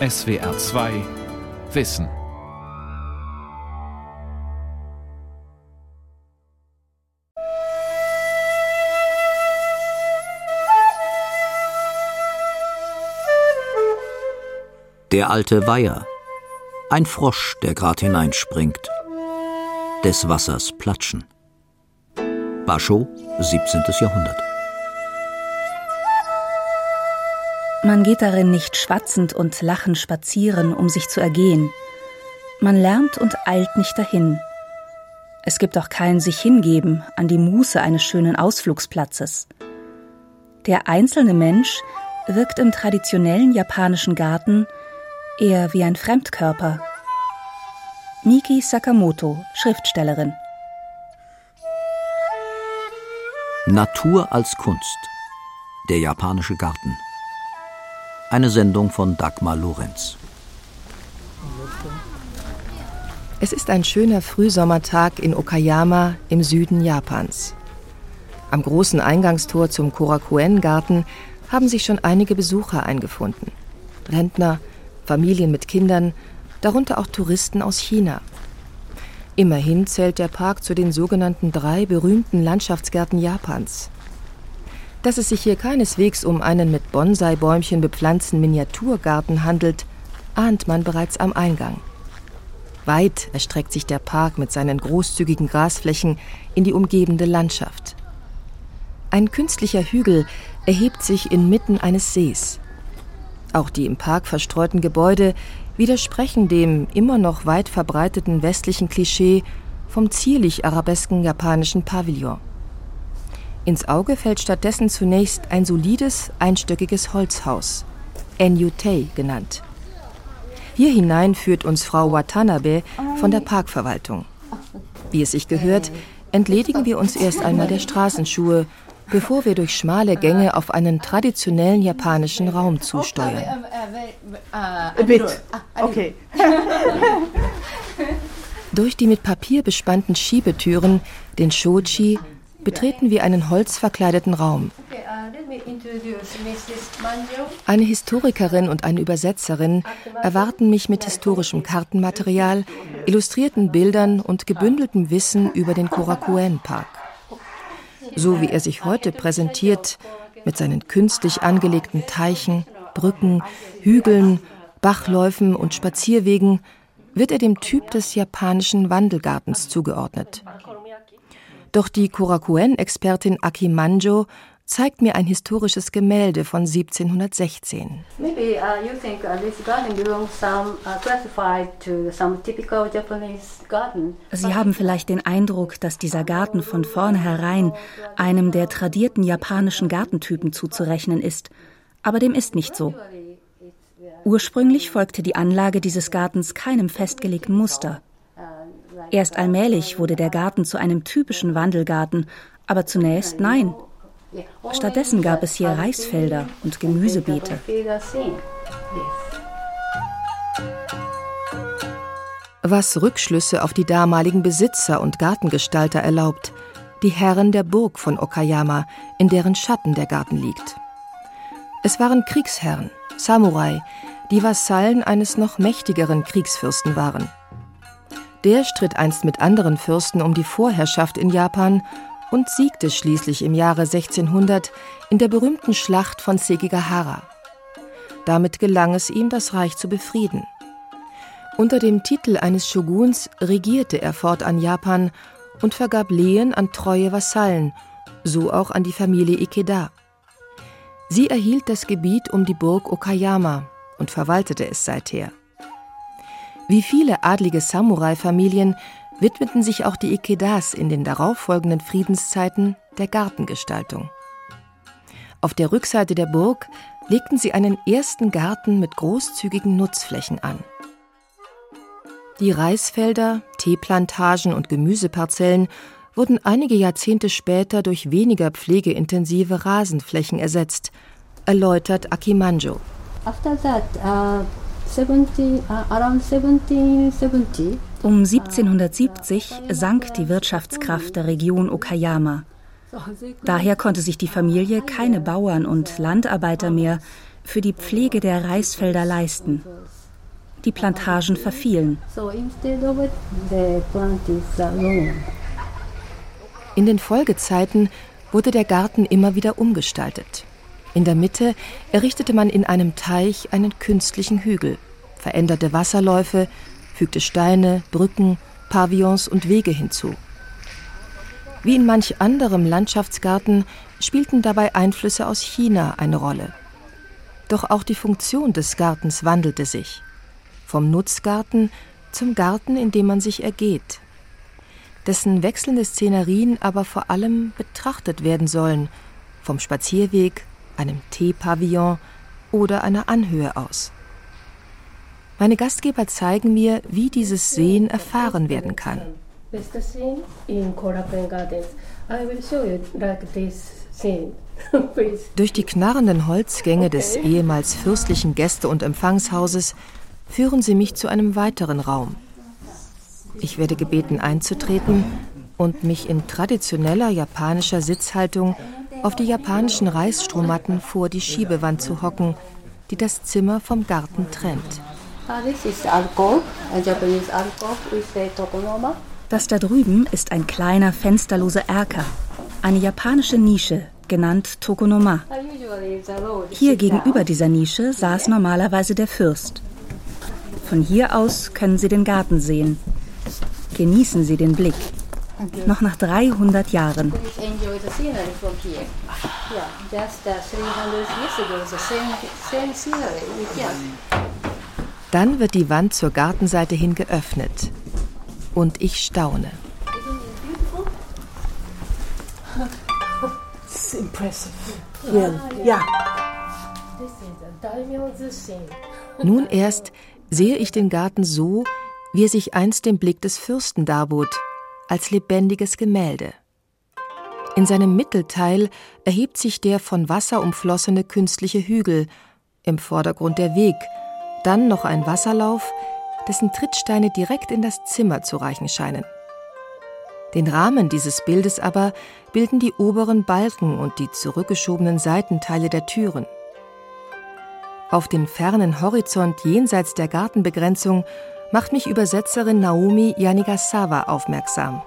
SWR 2 Wissen. Der alte Weiher. Ein Frosch, der grad hineinspringt. Des Wassers Platschen. Baschow, 17. Jahrhundert. Man geht darin nicht schwatzend und lachend spazieren, um sich zu ergehen. Man lernt und eilt nicht dahin. Es gibt auch kein sich hingeben an die Muße eines schönen Ausflugsplatzes. Der einzelne Mensch wirkt im traditionellen japanischen Garten eher wie ein Fremdkörper. Miki Sakamoto, Schriftstellerin. Natur als Kunst. Der japanische Garten. Eine Sendung von Dagmar Lorenz. Es ist ein schöner Frühsommertag in Okayama im Süden Japans. Am großen Eingangstor zum Korakuen-Garten haben sich schon einige Besucher eingefunden. Rentner, Familien mit Kindern, darunter auch Touristen aus China. Immerhin zählt der Park zu den sogenannten drei berühmten Landschaftsgärten Japans. Dass es sich hier keineswegs um einen mit Bonsai-Bäumchen bepflanzten Miniaturgarten handelt, ahnt man bereits am Eingang. Weit erstreckt sich der Park mit seinen großzügigen Grasflächen in die umgebende Landschaft. Ein künstlicher Hügel erhebt sich inmitten eines Sees. Auch die im Park verstreuten Gebäude widersprechen dem immer noch weit verbreiteten westlichen Klischee vom zierlich arabesken japanischen Pavillon. Ins Auge fällt stattdessen zunächst ein solides, einstöckiges Holzhaus, Enyutei genannt. Hier hinein führt uns Frau Watanabe von der Parkverwaltung. Wie es sich gehört, entledigen wir uns erst einmal der Straßenschuhe, bevor wir durch schmale Gänge auf einen traditionellen japanischen Raum zusteuern. Okay. Durch die mit Papier bespannten Schiebetüren, den Shoji, betreten wir einen holzverkleideten Raum. Eine Historikerin und eine Übersetzerin erwarten mich mit historischem Kartenmaterial, illustrierten Bildern und gebündeltem Wissen über den Korakuen-Park. So wie er sich heute präsentiert, mit seinen künstlich angelegten Teichen, Brücken, Hügeln, Bachläufen und Spazierwegen, wird er dem Typ des japanischen Wandelgartens zugeordnet. Doch die Korakuen-Expertin Aki Manjo zeigt mir ein historisches Gemälde von 1716. Uh, uh, Sie haben vielleicht den Eindruck, dass dieser Garten von vornherein einem der tradierten japanischen Gartentypen zuzurechnen ist. Aber dem ist nicht so. Ursprünglich folgte die Anlage dieses Gartens keinem festgelegten Muster. Erst allmählich wurde der Garten zu einem typischen Wandelgarten, aber zunächst nein. Stattdessen gab es hier Reisfelder und Gemüsebeete. Was Rückschlüsse auf die damaligen Besitzer und Gartengestalter erlaubt, die Herren der Burg von Okayama, in deren Schatten der Garten liegt. Es waren Kriegsherren, Samurai, die Vasallen eines noch mächtigeren Kriegsfürsten waren. Der stritt einst mit anderen Fürsten um die Vorherrschaft in Japan und siegte schließlich im Jahre 1600 in der berühmten Schlacht von Sekigahara. Damit gelang es ihm, das Reich zu befrieden. Unter dem Titel eines Shoguns regierte er fortan Japan und vergab Lehen an treue Vasallen, so auch an die Familie Ikeda. Sie erhielt das Gebiet um die Burg Okayama und verwaltete es seither. Wie viele adlige Samurai-Familien widmeten sich auch die Ikedas in den darauffolgenden Friedenszeiten der Gartengestaltung. Auf der Rückseite der Burg legten sie einen ersten Garten mit großzügigen Nutzflächen an. Die Reisfelder, Teeplantagen und Gemüseparzellen wurden einige Jahrzehnte später durch weniger pflegeintensive Rasenflächen ersetzt, erläutert Akimanjo. After that, uh um 1770 sank die Wirtschaftskraft der Region Okayama. Daher konnte sich die Familie keine Bauern und Landarbeiter mehr für die Pflege der Reisfelder leisten. Die Plantagen verfielen. In den Folgezeiten wurde der Garten immer wieder umgestaltet. In der Mitte errichtete man in einem Teich einen künstlichen Hügel, veränderte Wasserläufe, fügte Steine, Brücken, Pavillons und Wege hinzu. Wie in manch anderem Landschaftsgarten spielten dabei Einflüsse aus China eine Rolle. Doch auch die Funktion des Gartens wandelte sich. Vom Nutzgarten zum Garten, in dem man sich ergeht. Dessen wechselnde Szenerien aber vor allem betrachtet werden sollen, vom Spazierweg, einem Teepavillon oder einer Anhöhe aus. Meine Gastgeber zeigen mir, wie dieses Sehen erfahren werden kann. Durch die knarrenden Holzgänge des ehemals fürstlichen Gäste- und Empfangshauses führen sie mich zu einem weiteren Raum. Ich werde gebeten einzutreten und mich in traditioneller japanischer Sitzhaltung auf die japanischen Reisstrohmatten vor die Schiebewand zu hocken, die das Zimmer vom Garten trennt. Das da drüben ist ein kleiner fensterloser Erker, eine japanische Nische, genannt Tokonoma. Hier gegenüber dieser Nische saß normalerweise der Fürst. Von hier aus können Sie den Garten sehen. Genießen Sie den Blick. Noch nach 300 Jahren. Dann wird die Wand zur Gartenseite hin geöffnet. Und ich staune. Nun erst sehe ich den Garten so, wie er sich einst dem Blick des Fürsten darbot, als lebendiges Gemälde. In seinem Mittelteil erhebt sich der von Wasser umflossene künstliche Hügel, im Vordergrund der Weg, dann noch ein Wasserlauf, dessen Trittsteine direkt in das Zimmer zu reichen scheinen. Den Rahmen dieses Bildes aber bilden die oberen Balken und die zurückgeschobenen Seitenteile der Türen. Auf den fernen Horizont jenseits der Gartenbegrenzung macht mich Übersetzerin Naomi Yanigasawa aufmerksam.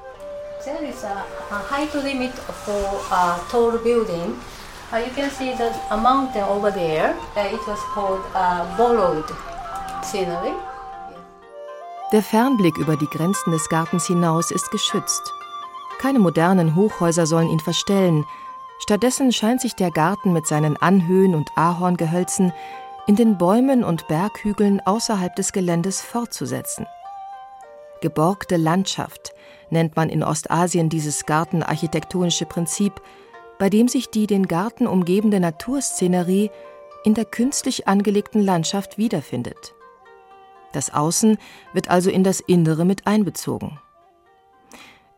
There is a, a height limit for a tall building. Uh, you can see the a mountain over there. Uh, it was called uh, borrowed scenery. Der Fernblick über die Grenzen des Gartens hinaus ist geschützt. Keine modernen Hochhäuser sollen ihn verstellen. Stattdessen scheint sich der Garten mit seinen Anhöhen und Ahorngehölzen in den Bäumen und Berghügeln außerhalb des Geländes fortzusetzen. Geborgte Landschaft nennt man in Ostasien dieses gartenarchitektonische Prinzip, bei dem sich die den Garten umgebende Naturszenerie in der künstlich angelegten Landschaft wiederfindet. Das Außen wird also in das Innere mit einbezogen.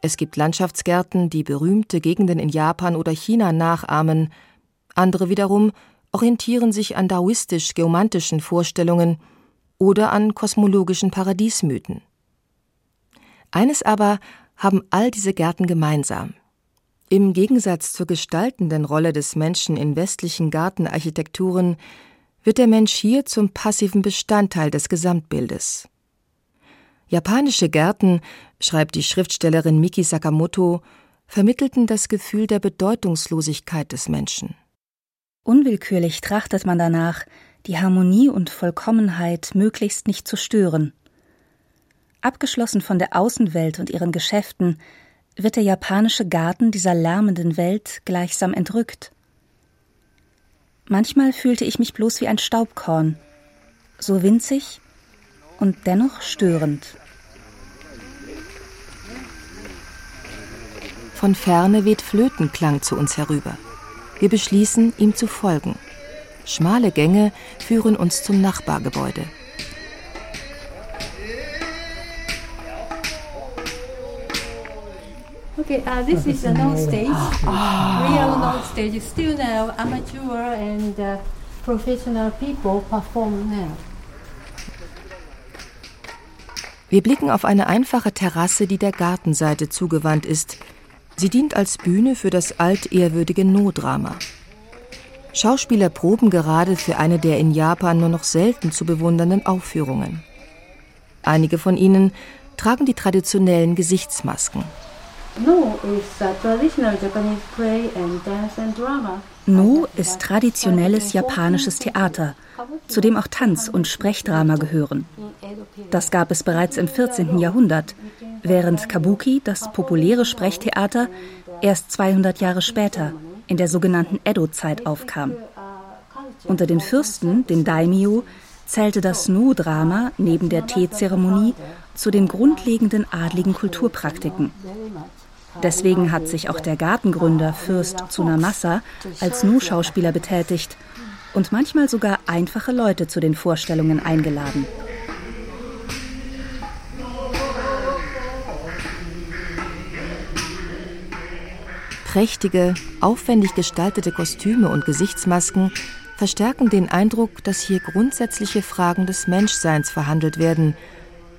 Es gibt Landschaftsgärten, die berühmte Gegenden in Japan oder China nachahmen, andere wiederum orientieren sich an daoistisch-geomantischen Vorstellungen oder an kosmologischen Paradiesmythen. Eines aber haben all diese Gärten gemeinsam. Im Gegensatz zur gestaltenden Rolle des Menschen in westlichen Gartenarchitekturen wird der Mensch hier zum passiven Bestandteil des Gesamtbildes. Japanische Gärten, schreibt die Schriftstellerin Miki Sakamoto, vermittelten das Gefühl der Bedeutungslosigkeit des Menschen. Unwillkürlich trachtet man danach, die Harmonie und Vollkommenheit möglichst nicht zu stören. Abgeschlossen von der Außenwelt und ihren Geschäften, wird der japanische Garten dieser lärmenden Welt gleichsam entrückt. Manchmal fühlte ich mich bloß wie ein Staubkorn, so winzig und dennoch störend. Von ferne weht Flötenklang zu uns herüber. Wir beschließen, ihm zu folgen. Schmale Gänge führen uns zum Nachbargebäude. Okay, uh, this is the note stage. Real note stage. Still now, amateur and uh, professional people perform now. Wir blicken auf eine einfache Terrasse, die der Gartenseite zugewandt ist, Sie dient als Bühne für das altehrwürdige No-Drama. Schauspieler proben gerade für eine der in Japan nur noch selten zu bewundernden Aufführungen. Einige von ihnen tragen die traditionellen Gesichtsmasken. No ist traditionelles japanisches Theater, zu dem auch Tanz- und Sprechdrama gehören. Das gab es bereits im 14. Jahrhundert, während Kabuki, das populäre Sprechtheater, erst 200 Jahre später, in der sogenannten Edo-Zeit, aufkam. Unter den Fürsten, den Daimyo, zählte das Nu-Drama neben der Teezeremonie zu den grundlegenden adligen Kulturpraktiken. Deswegen hat sich auch der Gartengründer Fürst Tsunamasa als Nu-Schauspieler betätigt und manchmal sogar einfache Leute zu den Vorstellungen eingeladen. Prächtige, aufwendig gestaltete Kostüme und Gesichtsmasken verstärken den Eindruck, dass hier grundsätzliche Fragen des Menschseins verhandelt werden.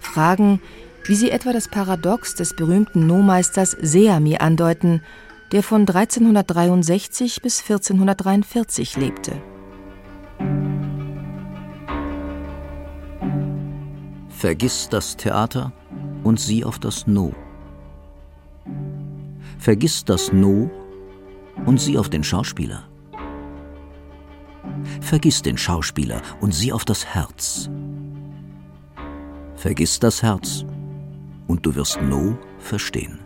Fragen, wie sie etwa das Paradox des berühmten No-Meisters Seami andeuten, der von 1363 bis 1443 lebte. Vergiss das Theater und sieh auf das No. Vergiss das No und sieh auf den Schauspieler. Vergiss den Schauspieler und sieh auf das Herz. Vergiss das Herz und du wirst No verstehen.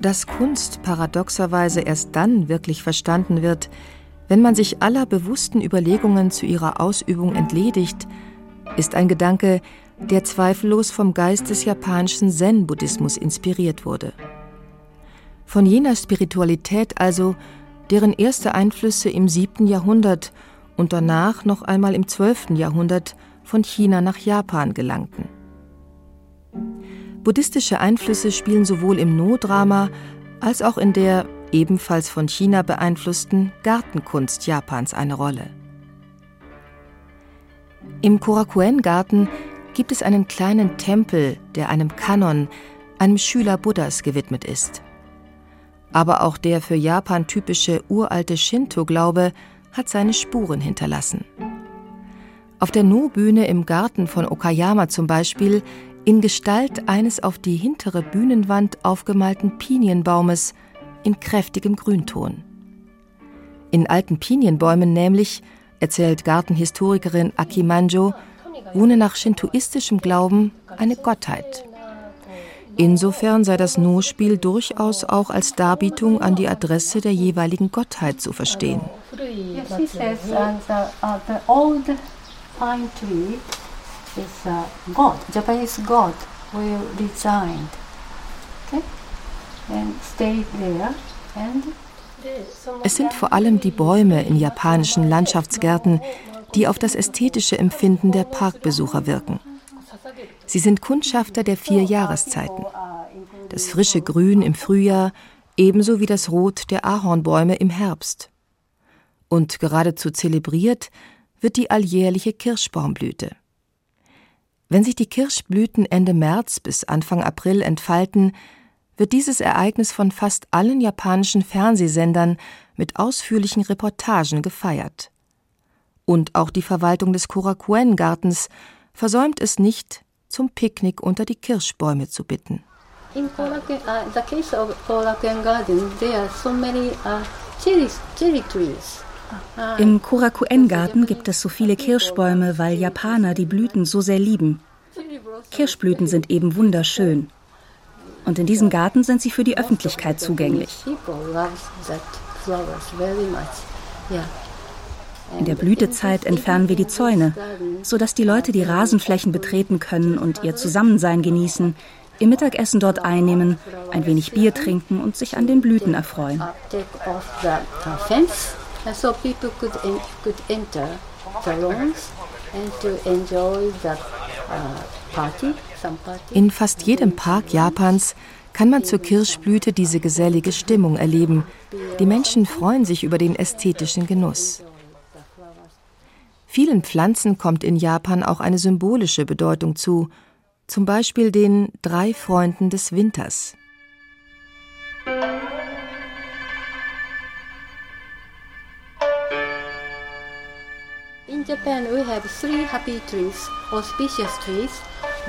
Dass Kunst paradoxerweise erst dann wirklich verstanden wird, wenn man sich aller bewussten Überlegungen zu ihrer Ausübung entledigt, ist ein Gedanke, der zweifellos vom Geist des japanischen Zen-Buddhismus inspiriert wurde. Von jener Spiritualität also, deren erste Einflüsse im siebten Jahrhundert und danach noch einmal im zwölften Jahrhundert von China nach Japan gelangten. Buddhistische Einflüsse spielen sowohl im No-Drama als auch in der ebenfalls von China beeinflussten Gartenkunst Japans eine Rolle. Im Korakuen-Garten gibt es einen kleinen Tempel, der einem Kanon, einem Schüler Buddhas gewidmet ist. Aber auch der für Japan typische uralte Shinto-Glaube hat seine Spuren hinterlassen. Auf der No-Bühne im Garten von Okayama zum Beispiel in Gestalt eines auf die hintere Bühnenwand aufgemalten Pinienbaumes in kräftigem Grünton. In alten Pinienbäumen nämlich, erzählt Gartenhistorikerin Akimanjo, wohne nach shintoistischem Glauben eine Gottheit. Insofern sei das No-Spiel durchaus auch als Darbietung an die Adresse der jeweiligen Gottheit zu verstehen. Es sind vor allem die Bäume in japanischen Landschaftsgärten, die auf das ästhetische Empfinden der Parkbesucher wirken. Sie sind Kundschafter der vier Jahreszeiten. Das frische Grün im Frühjahr, ebenso wie das Rot der Ahornbäume im Herbst. Und geradezu zelebriert wird die alljährliche Kirschbaumblüte. Wenn sich die Kirschblüten Ende März bis Anfang April entfalten, wird dieses Ereignis von fast allen japanischen Fernsehsendern mit ausführlichen Reportagen gefeiert. Und auch die Verwaltung des Korakuen-Gartens versäumt es nicht, zum Picknick unter die Kirschbäume zu bitten. In Korakuen, uh, the case of Korakuen Garden, there are so many uh, cherry, cherry trees. Im Korakuen-Garten gibt es so viele Kirschbäume, weil Japaner die Blüten so sehr lieben. Kirschblüten sind eben wunderschön. Und in diesem Garten sind sie für die Öffentlichkeit zugänglich. In der Blütezeit entfernen wir die Zäune, sodass die Leute die Rasenflächen betreten können und ihr Zusammensein genießen, ihr Mittagessen dort einnehmen, ein wenig Bier trinken und sich an den Blüten erfreuen. In fast jedem Park Japans kann man zur Kirschblüte diese gesellige Stimmung erleben. Die Menschen freuen sich über den ästhetischen Genuss. Vielen Pflanzen kommt in Japan auch eine symbolische Bedeutung zu, zum Beispiel den drei Freunden des Winters. In Japan, we have three happy trees, auspicious trees,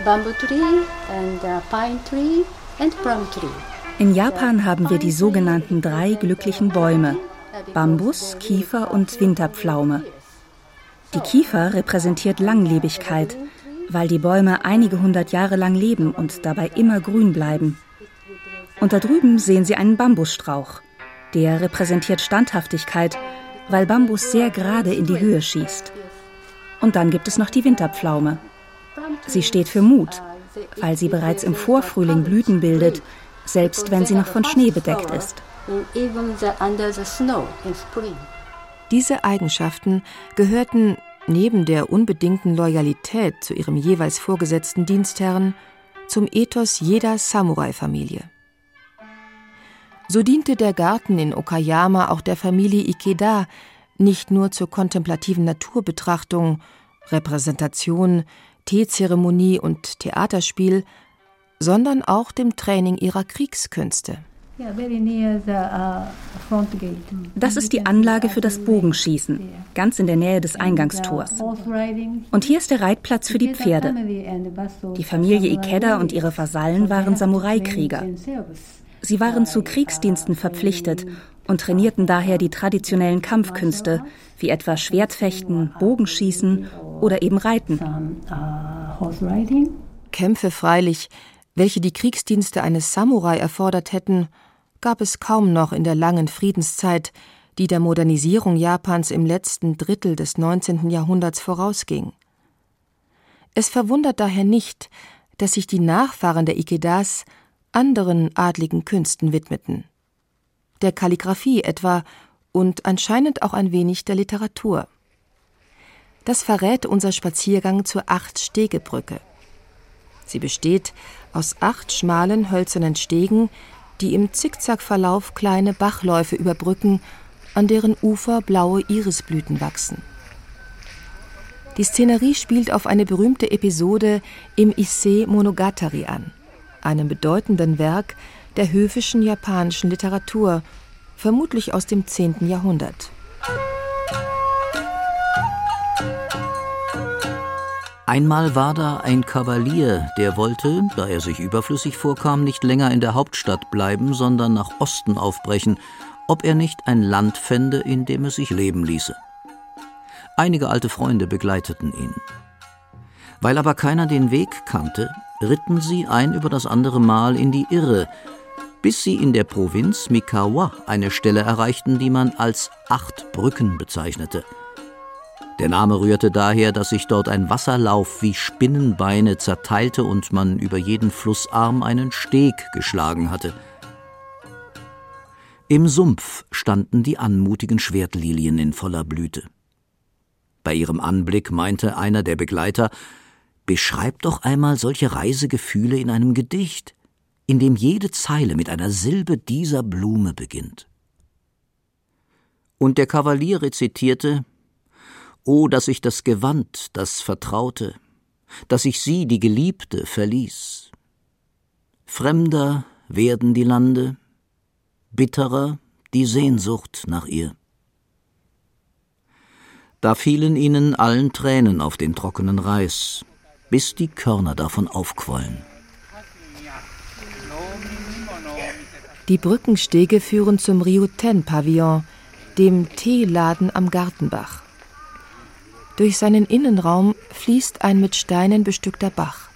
bamboo tree and uh, pine tree and plum tree. In Japan haben wir die sogenannten drei glücklichen Bäume: Bambus, Kiefer und Winterpflaume. Die Kiefer repräsentiert Langlebigkeit, weil die Bäume einige hundert Jahre lang leben und dabei immer grün bleiben. Und da drüben sehen Sie einen Bambusstrauch. Der repräsentiert Standhaftigkeit, weil Bambus sehr gerade in die Höhe schießt. Und dann gibt es noch die Winterpflaume. Sie steht für Mut, weil sie bereits im Vorfrühling Blüten bildet, selbst wenn sie noch von Schnee bedeckt ist. Diese Eigenschaften gehörten neben der unbedingten Loyalität zu ihrem jeweils vorgesetzten Dienstherren zum Ethos jeder Samurai-Familie. So diente der Garten in Okayama auch der Familie Ikeda nicht nur zur kontemplativen Naturbetrachtung, Repräsentation, Teezeremonie und Theaterspiel, sondern auch dem Training ihrer Kriegskünste. Uh, das ist die Anlage für das Bogenschießen, ganz in der Nähe des Eingangstors. Und hier ist der Reitplatz für die Pferde. Die Familie Ikeda und ihre Vasallen waren Samurai-Krieger. Sie waren zu Kriegsdiensten verpflichtet und trainierten daher die traditionellen Kampfkünste, wie etwa Schwertfechten, Bogenschießen oder eben Reiten. Kämpfe freilich, welche die Kriegsdienste eines Samurai erfordert hätten, gab es kaum noch in der langen Friedenszeit, die der Modernisierung Japans im letzten Drittel des 19. Jahrhunderts vorausging. Es verwundert daher nicht, dass sich die Nachfahren der Ikedas anderen adligen Künsten widmeten. Der Kalligraphie etwa und anscheinend auch ein wenig der Literatur. Das verrät unser Spaziergang zur Acht-Stege-Brücke. Sie besteht aus acht schmalen hölzernen Stegen, die im Zickzackverlauf kleine Bachläufe überbrücken, an deren Ufer blaue Irisblüten wachsen. Die Szenerie spielt auf eine berühmte Episode im Issei Monogatari an, einem bedeutenden Werk der höfischen japanischen Literatur, vermutlich aus dem 10. Jahrhundert. Einmal war da ein Kavalier, der wollte, da er sich überflüssig vorkam, nicht länger in der Hauptstadt bleiben, sondern nach Osten aufbrechen, ob er nicht ein Land fände, in dem es sich leben ließe. Einige alte Freunde begleiteten ihn. Weil aber keiner den Weg kannte, ritten sie ein über das andere Mal in die Irre, bis sie in der Provinz Mikawa eine Stelle erreichten, die man als Acht Brücken bezeichnete – der Name rührte daher, dass sich dort ein Wasserlauf wie Spinnenbeine zerteilte und man über jeden Flussarm einen Steg geschlagen hatte. Im Sumpf standen die anmutigen Schwertlilien in voller Blüte. Bei ihrem Anblick meinte einer der Begleiter, Beschreib doch einmal solche Reisegefühle in einem Gedicht, in dem jede Zeile mit einer Silbe dieser Blume beginnt. Und der Kavalier rezitierte O, dass ich das Gewand, das Vertraute, dass ich sie, die Geliebte, verließ. Fremder werden die Lande, bitterer die Sehnsucht nach ihr. Da fielen ihnen allen Tränen auf den trockenen Reis, bis die Körner davon aufquollen. Die Brückenstege führen zum Ryuten-Pavillon, dem Teeladen am Gartenbach. Durch seinen Innenraum fließt ein mit Steinen bestückter Bach.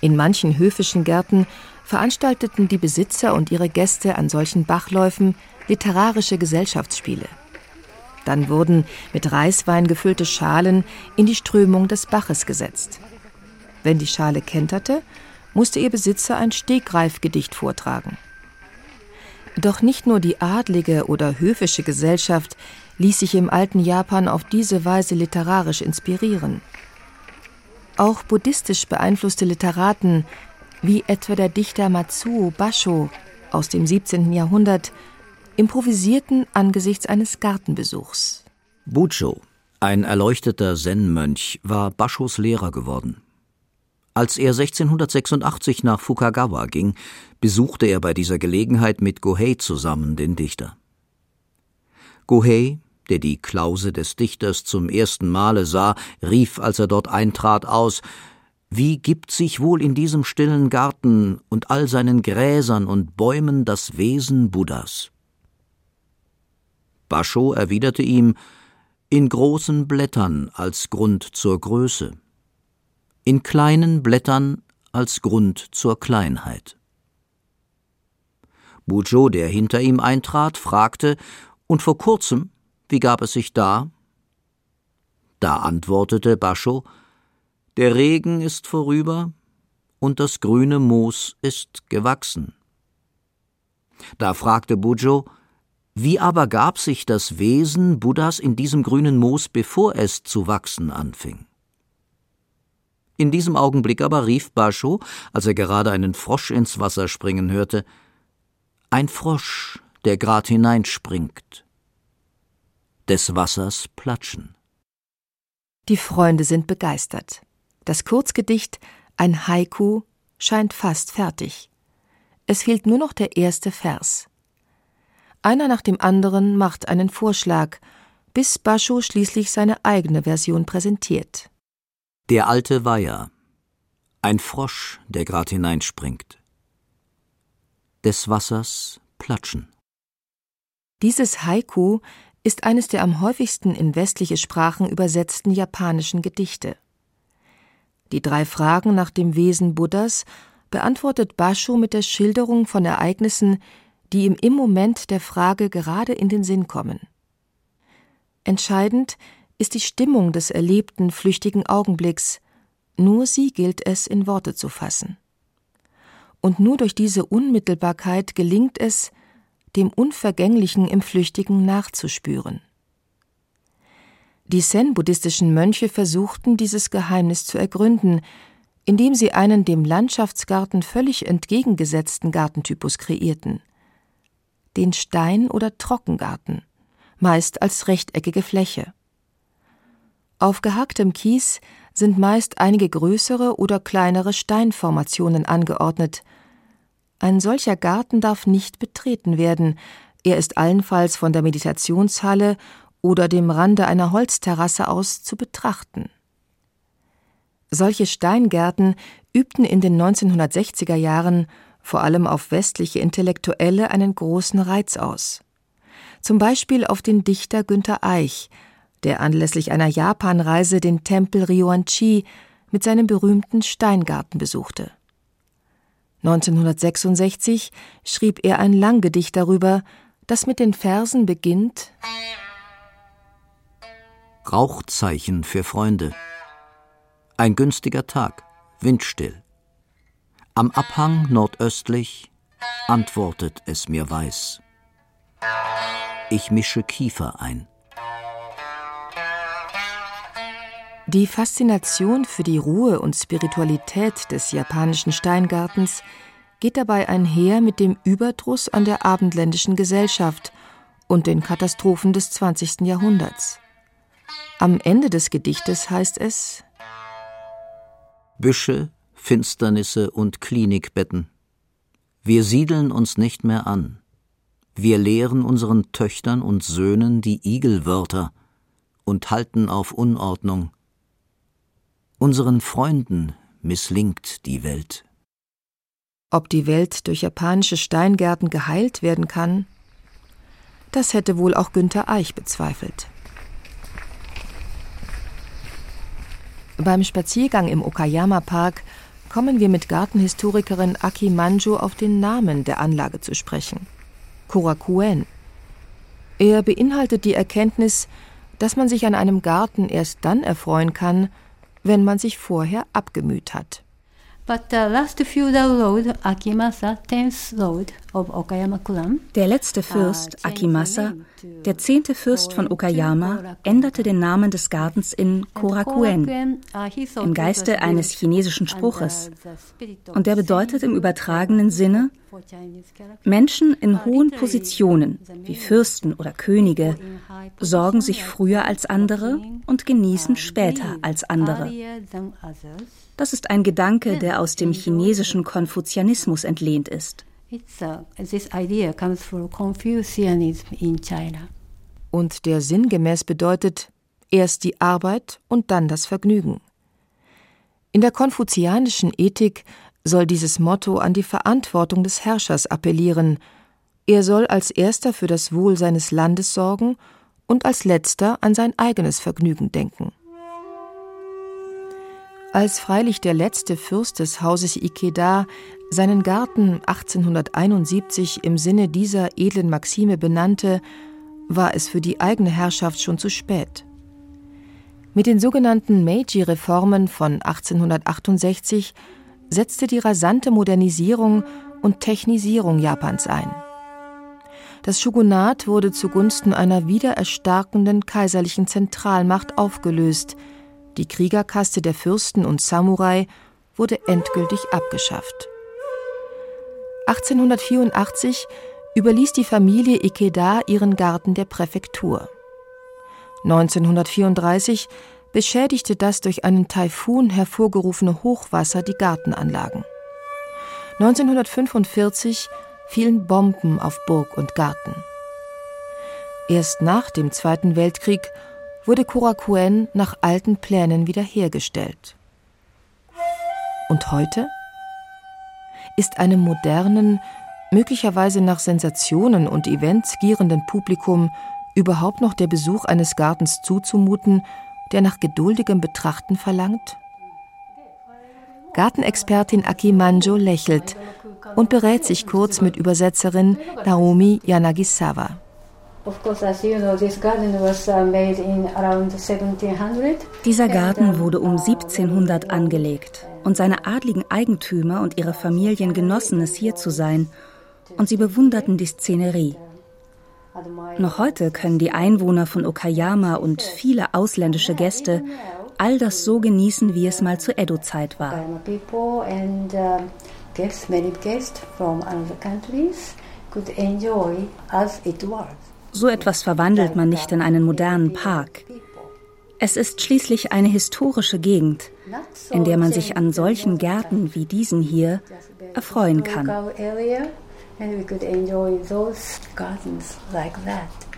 In manchen höfischen Gärten veranstalteten die Besitzer und ihre Gäste an solchen Bachläufen literarische Gesellschaftsspiele. Dann wurden mit Reiswein gefüllte Schalen in die Strömung des Baches gesetzt. Wenn die Schale kenterte, musste ihr Besitzer ein Stegreifgedicht vortragen. Doch nicht nur die adlige oder höfische Gesellschaft ließ sich im alten Japan auf diese Weise literarisch inspirieren. Auch buddhistisch beeinflusste Literaten, wie etwa der Dichter Matsuo Basho aus dem 17. Jahrhundert, improvisierten angesichts eines Gartenbesuchs. Bucho, ein erleuchteter Zen-Mönch, war Bashos Lehrer geworden. Als er 1686 nach Fukagawa ging, besuchte er bei dieser Gelegenheit mit Gohei zusammen den Dichter. Gohei der die Klause des Dichters zum ersten Male sah, rief, als er dort eintrat, aus Wie gibt sich wohl in diesem stillen Garten und all seinen Gräsern und Bäumen das Wesen Buddhas? Basho erwiderte ihm In großen Blättern als Grund zur Größe, in kleinen Blättern als Grund zur Kleinheit. Bujo, der hinter ihm eintrat, fragte, und vor kurzem, wie gab es sich da? Da antwortete Bascho, der Regen ist vorüber und das grüne Moos ist gewachsen. Da fragte Bujo, wie aber gab sich das Wesen Buddhas in diesem grünen Moos, bevor es zu wachsen anfing? In diesem Augenblick aber rief Bascho, als er gerade einen Frosch ins Wasser springen hörte, ein Frosch, der grad hineinspringt. Des Wassers Platschen. Die Freunde sind begeistert. Das Kurzgedicht, ein Haiku, scheint fast fertig. Es fehlt nur noch der erste Vers. Einer nach dem anderen macht einen Vorschlag, bis Bascho schließlich seine eigene Version präsentiert. Der alte Weiher. Ein Frosch, der grad hineinspringt des Wassers Platschen. Dieses Haiku ist eines der am häufigsten in westliche Sprachen übersetzten japanischen Gedichte. Die drei Fragen nach dem Wesen Buddhas beantwortet Basho mit der Schilderung von Ereignissen, die ihm im Moment der Frage gerade in den Sinn kommen. Entscheidend ist die Stimmung des erlebten flüchtigen Augenblicks, nur sie gilt es in Worte zu fassen und nur durch diese Unmittelbarkeit gelingt es, dem Unvergänglichen im Flüchtigen nachzuspüren. Die zen-buddhistischen Mönche versuchten, dieses Geheimnis zu ergründen, indem sie einen dem Landschaftsgarten völlig entgegengesetzten Gartentypus kreierten. Den Stein- oder Trockengarten, meist als rechteckige Fläche. Auf gehacktem Kies sind meist einige größere oder kleinere Steinformationen angeordnet. Ein solcher Garten darf nicht betreten werden, er ist allenfalls von der Meditationshalle oder dem Rande einer Holzterrasse aus zu betrachten. Solche Steingärten übten in den 1960er Jahren vor allem auf westliche Intellektuelle einen großen Reiz aus. Zum Beispiel auf den Dichter Günter Eich, der anlässlich einer Japanreise den Tempel Ryuan-chi mit seinem berühmten Steingarten besuchte. 1966 schrieb er ein Langgedicht darüber, das mit den Versen beginnt Rauchzeichen für Freunde. Ein günstiger Tag, windstill. Am Abhang nordöstlich antwortet es mir weiß. Ich mische Kiefer ein. Die Faszination für die Ruhe und Spiritualität des japanischen Steingartens geht dabei einher mit dem Überdruss an der abendländischen Gesellschaft und den Katastrophen des 20. Jahrhunderts. Am Ende des Gedichtes heißt es Büsche, Finsternisse und Klinikbetten. Wir siedeln uns nicht mehr an. Wir lehren unseren Töchtern und Söhnen die Igelwörter und halten auf Unordnung. Unseren Freunden misslingt die Welt. Ob die Welt durch japanische Steingärten geheilt werden kann, das hätte wohl auch Günther Eich bezweifelt. Beim Spaziergang im Okayama-Park kommen wir mit Gartenhistorikerin Aki Manjo auf den Namen der Anlage zu sprechen. Korakuen. Er beinhaltet die Erkenntnis, dass man sich an einem Garten erst dann erfreuen kann, wenn man sich vorher abgemüht hat. Der letzte Fürst, uh, Akimasa, der zehnte Fürst von Okayama, änderte den Namen des Gartens in Korakuen, uh, im Geiste eines chinesischen Spruches. Und der bedeutet im übertragenen Sinne, Menschen in hohen Positionen, wie Fürsten oder Könige, sorgen sich früher als andere und genießen später als andere. Das ist ein Gedanke, der aus dem chinesischen Konfuzianismus entlehnt ist. und der sinngemäß bedeutet erst die Arbeit und dann das Vergnügen. In der konfuzianischen Ethik soll dieses Motto an die Verantwortung des Herrschers appellieren, er soll als erster für das Wohl seines Landes sorgen und als letzter an sein eigenes Vergnügen denken. Als freilich der letzte Fürst des Hauses Ikeda seinen Garten 1871 im Sinne dieser edlen Maxime benannte, war es für die eigene Herrschaft schon zu spät. Mit den sogenannten Meiji-Reformen von 1868 setzte die rasante Modernisierung und Technisierung Japans ein. Das Shogunat wurde zugunsten einer wiedererstarkenden kaiserlichen Zentralmacht aufgelöst – die Kriegerkaste der Fürsten und Samurai wurde endgültig abgeschafft. 1884 überließ die Familie Ikeda ihren Garten der Präfektur. 1934 beschädigte das durch einen Taifun hervorgerufene Hochwasser die Gartenanlagen. 1945 fielen Bomben auf Burg und Garten. Erst nach dem Zweiten Weltkrieg wurde Korakuen nach alten Plänen wiederhergestellt. Und heute? Ist einem modernen, möglicherweise nach Sensationen und Events gierenden Publikum überhaupt noch der Besuch eines Gartens zuzumuten, der nach geduldigem Betrachten verlangt? Gartenexpertin Aki Manjo lächelt und berät sich kurz mit Übersetzerin Naomi Yanagisawa. Uh, Dieser Garten wurde um 1700 angelegt und seine adligen Eigentümer und ihre Familien genossen es hier zu sein und sie bewunderten die Szenerie. Noch heute können die Einwohner von Okayama und viele ausländische Gäste all das so genießen, wie es mal zur Edo-Zeit war. Many guests from other countries could enjoy as it was. So etwas verwandelt man nicht in einen modernen Park. Es ist schließlich eine historische Gegend, in der man sich an solchen Gärten wie diesen hier erfreuen kann. And we could enjoy those gardens like that.